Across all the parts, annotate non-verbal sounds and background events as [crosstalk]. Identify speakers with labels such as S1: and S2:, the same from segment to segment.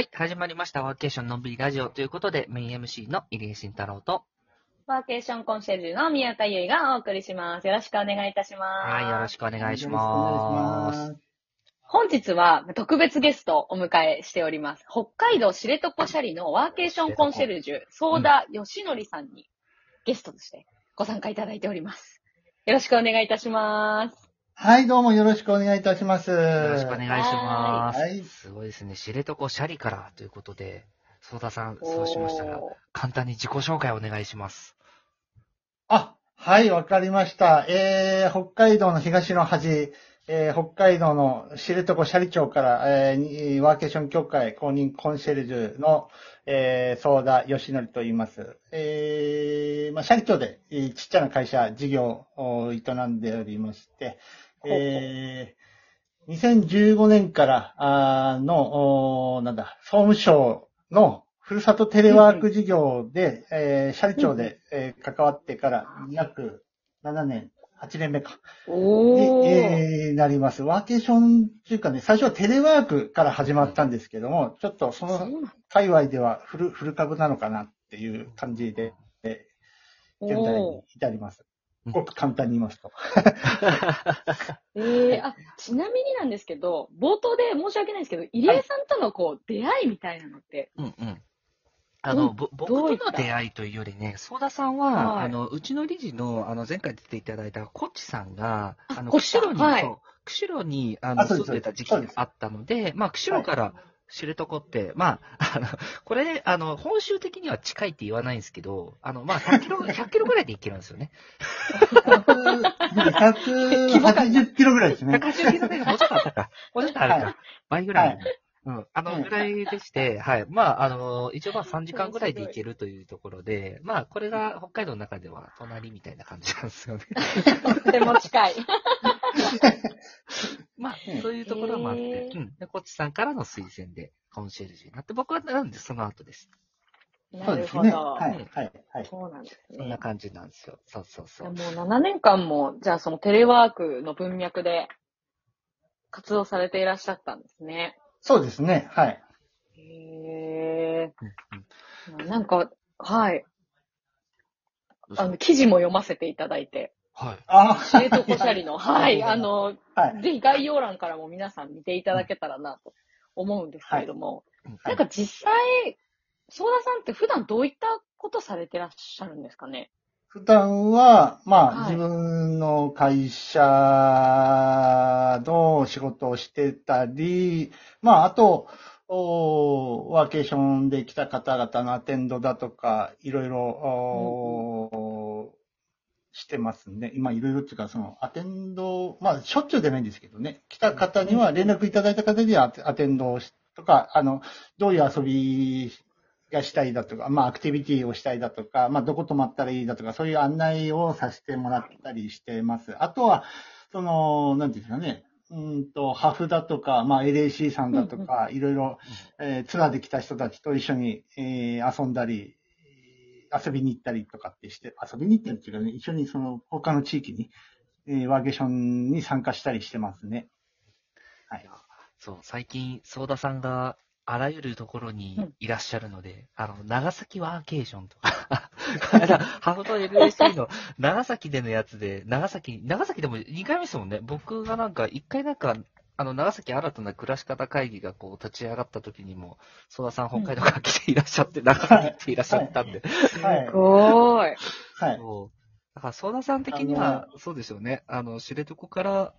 S1: はい、始まりました。ワーケーションのんびりラジオということで、メイン MC の入江慎太郎と、
S2: ワーケーションコンシェルジュの宮田優衣がお送りします。よろしくお願いいたします。
S1: はい、よろしくお願いし
S3: よ
S1: ます。
S3: ろしくお願いします。
S2: 本日は特別ゲストをお迎えしております。北海道知床シャリのワーケーションコンシェルジュ、相田義則さんにゲストとしてご参加いただいております。よろしくお願いいたします。
S3: はい、どうもよろしくお願いいたします。
S1: よろしくお願いします。
S3: はい
S1: すごいですね。知床シャリからということで、ソ田さん、そうしましたら、
S2: おー
S1: 簡単に自己紹介お願いします。
S3: あ、はい、わかりました。えー、北海道の東の端、えー、北海道の知床斜里町から、えーに、ワーケーション協会公認コンシェルジュの、えー、相田義則と言います。えー、まあ、斜里町で、えーちっちゃな会社、事業を営んでおりまして、えー、2015年から、あーの、なんだ、総務省のふるさとテレワーク事業で、えー、斜里町で、えー関わってから約7年、8年目か。
S2: お。
S3: えーなります。ワーケーションっていうかね、最初はテレワークから始まったんですけども、ちょっとその界隈ではフル、フル株なのかなっていう感じで、えー現在に至ります。簡単に言いますと。
S2: えー、あ、ちなみになんですけど、冒頭で申し訳ないんですけど、入江さんとのこう、出会いみたいなのって、
S1: うんうん。あの、
S2: うん
S1: ぼ僕との出会いというよりね、ソ田さんは、
S2: はい。
S1: あの、うちの理事の、あの、前回出ていただいたコッチさんが、あの、釧路に、
S2: はい。
S1: 釧路に、あの、住んでた時期があったので、まあ、釧路から知床って、まあ、あの、これね、あの、本州的には近いって言わないんですけど、あの、まあ、100キロ、100キロぐらいで行けるんですよね。
S3: 180キロぐらいですね。
S1: 180キロぐらいもうちょっとあったか。もうちょっとあるか。倍ぐらい。うん。あの、ぐらいでして、はい。まあ、あの、一応まあ3時間ぐらいで行けるというところで、まあ、これが北海道の中では隣みたいな感じなんですよね。
S2: とっても近い。
S1: まあ、そういうところもあって、うん。で、こっちさんからの推薦でコンシェルジュになって、僕はなんでその後です。
S2: な
S3: そうですね。
S2: るほど。
S3: はい、はい、はい。
S2: そうなんですね。
S1: そんな感じなんですよ。そうそうそう。
S2: もう7年間も、じゃあそのテレワークの文脈で活動されていらっしゃったんですね。
S3: そうですね。はい。
S2: へ
S1: うんうん
S2: ー。なんか、はい。あの、記事も読ませていただいて、
S1: はい。
S3: あ
S2: 知床シャリの、[laughs] はい、あの、
S3: はい。
S2: ぜひ概要欄からも皆さん見ていただけたらなと思うんですけれども、
S1: うん
S2: なんか実際、相田さんって普段どういったことされてらっしゃるんですかね？
S3: 普段は、まあ、
S2: はい
S3: 自分の会社の仕事をしてたり、まあ、あと、おワーケーションで来た方々のアテンドだとか、いろいろ、おしてますね。今、いろいろっていうか、その、アテンド、まあ、しょっちゅうでないんですけどね。来た方には、連絡いただいた方にはアテアテンドをしとか、あの、どういう遊びがしたいだとか、まあ、アクティビティをしたいだとか、まあ、どこ泊まったらいいだとか、そういう案内をさせてもらったりしてます。あとは、その、なんていうんですかね、うんと、ハフだとか、まあ、LAC さんだとか、いろいろ、えーツアーで来た人たちと一緒に、えー遊んだり、遊びに行ったりとかってして、遊びに行ったりっていうかね、一緒にその、他の地域に、えーワーケーションに参加したりしてますね。はい。
S1: そう、最近、ソ田さんがあらゆるところにいらっしゃるので、あの、長崎ワーケーションとか、[laughs] この間ハフと LSC の長崎でのやつで、長崎、長崎でも2回目ですもんね。僕がなんか、1回なんか、あの、長崎新たな暮らし方会議がこう立ち上がった時にも、ソ田さん北海道から来ていらっしゃって、長崎来ていらっしゃったんで。
S3: はい
S2: す。ごい。
S3: はい。
S1: そう。だから、ソ田さん的には、そうですよね。あの、知床から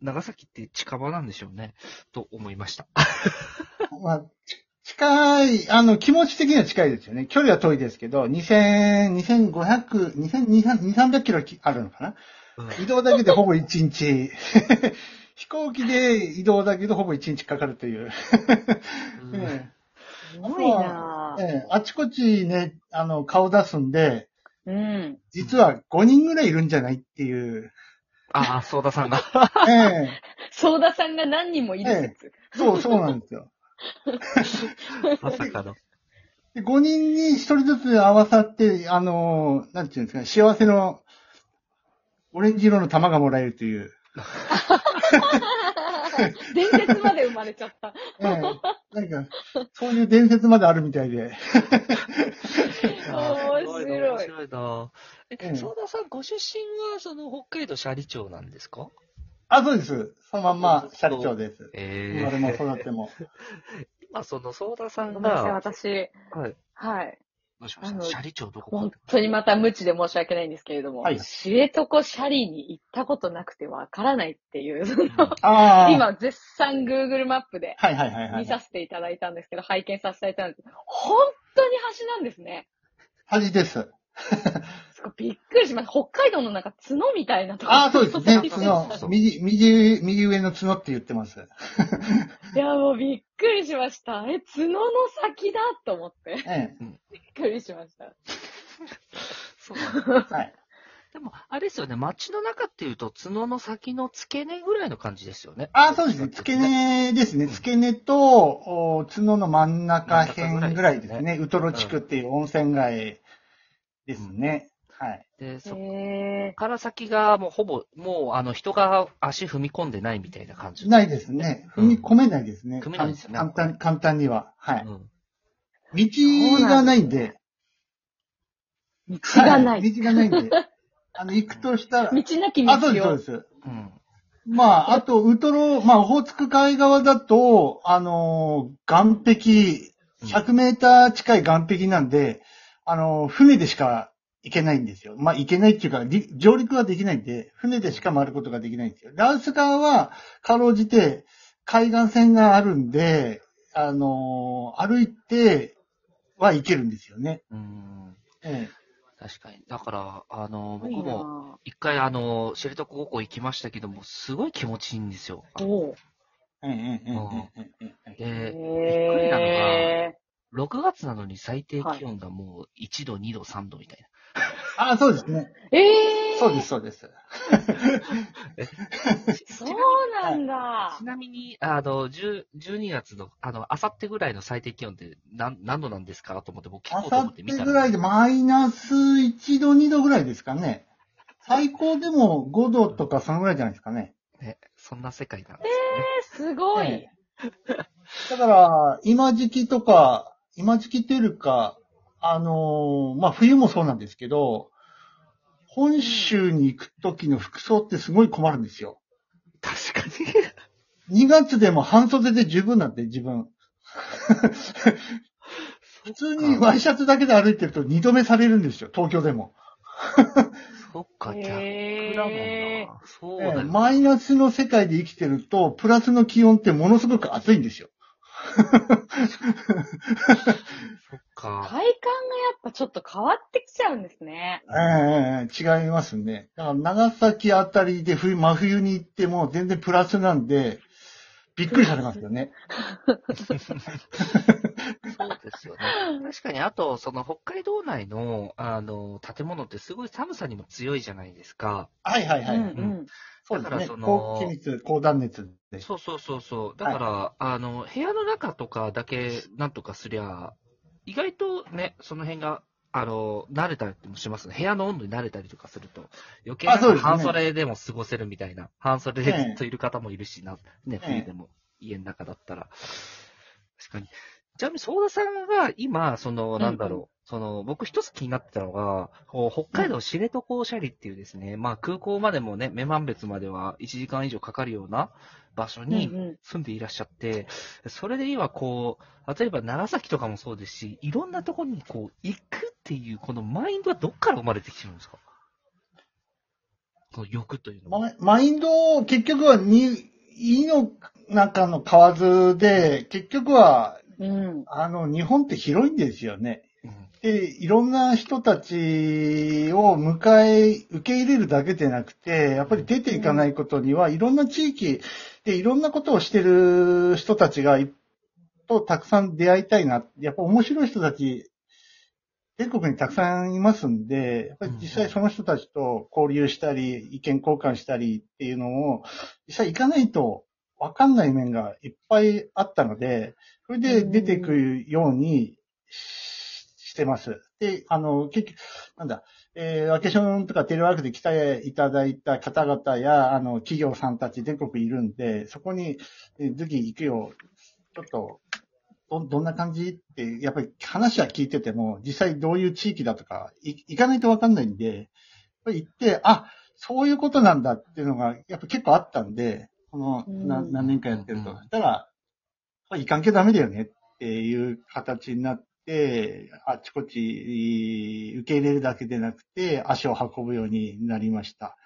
S1: 長崎って近場なんでしょうね。と思いました。
S3: まあ、ち近い、あの、気持ち的には近いですよね。距離は遠いですけど、2000、2500、2200、300キロあるのかな？
S1: うん
S3: 移動だけでほぼ1日。[laughs] 飛行機で移動だけどほぼ1日かかるという。
S1: うん
S3: え [laughs]
S2: すごいな
S3: えええあちこちね、あの、顔出すんで、
S2: ぁ。うん。
S3: 実は5人ぐらいいるんじゃないっていう。
S1: ああ、ソ田さんが。[laughs]
S3: ええ
S2: 相田さんが何人もいる説。
S3: そう、そうなんですよ。[laughs]
S1: まさかの。
S3: で5人に1人ずつ合わさって、あの、なんていうんですかね、幸せのオレンジ色の玉がもらえるという。[laughs]
S2: 伝説まで生まれちゃった。[laughs]
S3: ええなんか、そういう伝説まであるみたいで。
S2: 面白い
S1: 面白いな。え、
S3: うん
S1: 相田さん、ご出身は、その、北海道斜里町なんですか？
S3: あ、そうです。そのまんま、シャリ長です。
S1: え
S3: 生まれも育っても。
S1: 今、その、相田さん
S2: ごめんなさい、
S1: が、
S2: 私。
S1: はい。
S2: はい。
S1: どうしました？
S2: あの
S1: 斜里町どこか
S2: 本当にまた無知で申し訳ないんですけれども、
S3: はい
S2: 知床シャリに行ったことなくてわからないっていう、その
S3: ああ。[laughs]
S2: 今絶賛 Google マップで
S3: はいはいはいはい。
S2: 見させていただいたんですけど、拝見させていただいたんですけど、本当に橋なんですね。
S3: 恥です。[laughs]
S2: びっくりしました。北海道のなんか角みたいなとこ
S3: ああ、そうですね。
S1: そう
S3: 角、右、右、右上の角って言ってます。[laughs]
S2: いや、もうびっくりしました。え、角の先だと思って。
S3: え
S2: びっくりしました。
S1: そう。
S3: はい。
S1: でも、あれですよね、街の中っていうと、角の先の付け根ぐらいの感じですよね。
S3: ああ、そうですね。付け根ですね。付け根と、お角の真ん中辺ぐらいですね。ウトロ地区っていう温泉街ですね。はい。
S1: で、そこ
S2: へ
S1: から先がもうほぼ、もう、あの、人が足踏み込んでないみたいな感じ。
S3: ないですね。踏み込めないですね。
S1: 踏めないですよね
S3: 簡単、簡単には。はい。
S1: うん。
S3: 道がないんで。
S2: ー。道がな
S3: い道がないんで。あの、行くとしたら。
S2: 道なき道を。
S3: あ、そうです、そうです。
S1: うん。
S3: まあ、あと、ウトロ、まあ、オホーツク海側だと、あのー、岸壁、100メーター近い岸壁なんで、あのー、船でしかいけないんですよ。まあ、いけないっていうか、上陸はできないんで、船でしか回ることができないんですよ。ラウス側は、かろうじて、海岸線があるんで、あのー、歩いては行けるんですよね。
S1: うん。
S3: ええ。
S1: 確かに。だから、あの、僕も、一回、あの、知床高校行きましたけども、すごい気持ちいいんですよ。
S2: おぉんう
S3: んうんうん。で、びっくり
S1: な
S2: のが、
S1: 6月なのに最低気温がもう1度、2度、3度みたいな。[laughs]
S3: あ、そうですね。
S2: ー。えー。
S3: そうです、そうです。[laughs]
S2: そうなんだ
S1: な。ち。なみに、あの、10 12月の、あの、あさってぐらいの最低気温って何何度なんですかと思って僕聞こうと
S3: あさっ
S1: 思って見たら。
S3: てぐらいでマイナス1度、2度ぐらいですかね。最高でも5度とかそのぐらいじゃないですかね。
S1: ね、そんな世界なんですよね。
S2: えー、すごい。
S3: えだから、今時期とか、今時期っていうか、あのーまあ、冬もそうなんですけど、本州に行く時の服装ってすごい困るんですよ。
S1: 確かに。
S3: 2月でも半袖で十分なんで、自分。[laughs] 普通にワイシャツだけで歩いてると二度目されるんですよ、東京でも。
S1: そっか、逆だもんな。そうだよ、
S3: ええマイナスの世界で生きてると、プラスの気温ってものすごく暑いんですよ。
S1: そっか。
S2: 体感がやっぱちょっと変わってきちゃうんですね。
S3: ええ違いますね。だから長崎あたりで冬、真冬に行っても全然プラスなんで、びっくりされますよね。[laughs]
S1: そうですよね。確かに、あと、その北海道内の、あの、建物ってすごい寒さにも強いじゃないですか。
S3: はいはいはい。
S2: うんうん。
S3: そうですね。
S1: だからその
S3: 高気密、高断熱で。
S1: そうそうそうそう。だから、あの、部屋の中とかだけなんとかすりゃ、意外とね、その辺が、あの、慣れたりもしますね。部屋の温度に慣れたりとかすると、余計なん
S3: あそうですね
S1: か半袖でも過ごせるみたいな、半袖で
S3: ええ
S1: ずっといる方もいるしな、ね、
S3: ええ
S1: 冬でも家の中だったら。確かに。ちなみに、相田さんが今、その、なんだろう、
S2: うんう
S1: その、僕一つ気になってたのが、こう北海道知床斜里っていうですね、まあ空港までもね、女満別までは1時間以上かかるような場所に、
S2: うんうん。
S1: 住んでいらっしゃって、それで今こう、例えば長崎とかもそうですし、いろんなところにこう、行くっていう、このマインドはどっから生まれてきてるんですか？この欲というのは。
S3: ママインド、結局はに、胃の中の蛙で、結局は、
S2: うん。
S3: あの、日本って広いんですよね。
S1: うん
S3: で、いろんな人たちを迎え、受け入れるだけでなくて、やっぱり出ていかないことには、いろんな地域でいろんなことをしてる人たちがい、とたくさん出会いたいな。やっぱ面白い人たち、全国にたくさんいますんで、やっぱり実際その人たちと交流したり、意見交換したりっていうのを、実際行かないとわかんない面がいっぱいあったので、それで出てくるようにししてます。で、あの、結局、なんだ、えー、ワーケーションとかテレワークで来ていただいた方々や、あの、企業さんたち全国いるんで、そこに、えー、次行くよ、ちょっと、ど、どんな感じって、やっぱり話は聞いてても、実際どういう地域だとか、い行かないとわかんないんで、やっぱり行って、あ、そういうことなんだっていうのが、やっぱ結構あったんで、この、な
S2: うん
S3: 何年かやってると。したら、これ行かんきゃダメだよねっていう形になって、あっちこっち受け入れるだけでなくて、足を運ぶようになりました。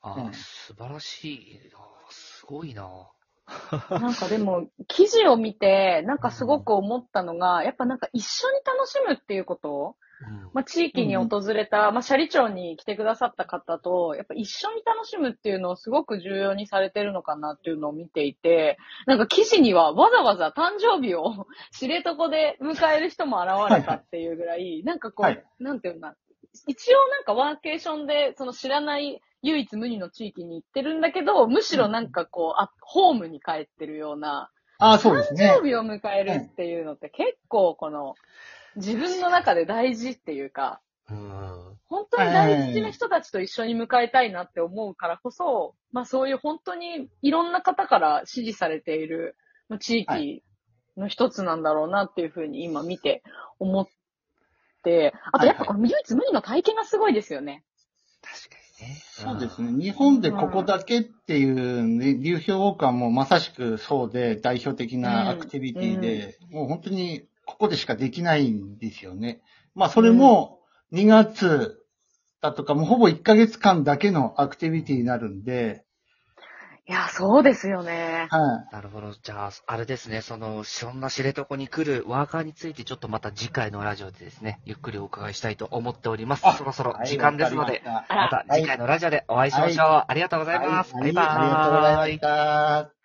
S1: あ
S3: うん
S1: 素晴らしいな。すごいな。[laughs]
S2: なんかでも、記事を見て、なんかすごく思ったのが、やっぱなんか一緒に楽しむっていうこと
S1: うん
S2: まあ、地域に訪れた、まあ、斜里町に来てくださった方と、やっぱ一緒に楽しむっていうのをすごく重要にされてるのかなっていうのを見ていて、なんか記事にはわざわざ誕生日を知床で迎える人も現れたっていうぐらい、なんかこう、
S3: はい。
S2: なんていうんだ、一応なんかワーケーションで、その知らない唯一無二の地域に行ってるんだけど、むしろなんかこう、あ、ホームに帰ってるような、
S3: ああ、そうですね。
S2: 誕。生日を迎えるっていうのって結構この、自分の中で大事っていうか、
S1: うん。
S2: 本当に大事な人たちと一緒に迎えたいなって思うからこそ、まあそういう本当にいろんな方から支持されているまあ地域の一つなんだろうなっていうふうに今見て思って、あとやっぱこの唯一無二の体験がすごいですよね。
S1: 確かにね。
S3: そうですね。日本でここだけっていうね、流氷ウォークはもうまさしくそうで、代表的なアクティビティで、もう本当にここでしかできないんですよね。まあそれも2月だとか、もうほぼ1ヶ月間だけのアクティビティになるんで、
S2: いや、そうですよね。
S3: はい。
S1: なるほど。じゃあ、あれですね、その、そんな知床に来るワーカーについて、ちょっとまた次回のラジオでですね、ゆっくりお伺いしたいと思っております。
S3: あ
S1: そろそろ
S3: はい
S1: 時間ですので、
S3: わかりま
S1: また次回のラジオでお会いしましょう。ありがとうございます。
S3: はい、
S1: バイバーイ。
S3: ありがとうございました。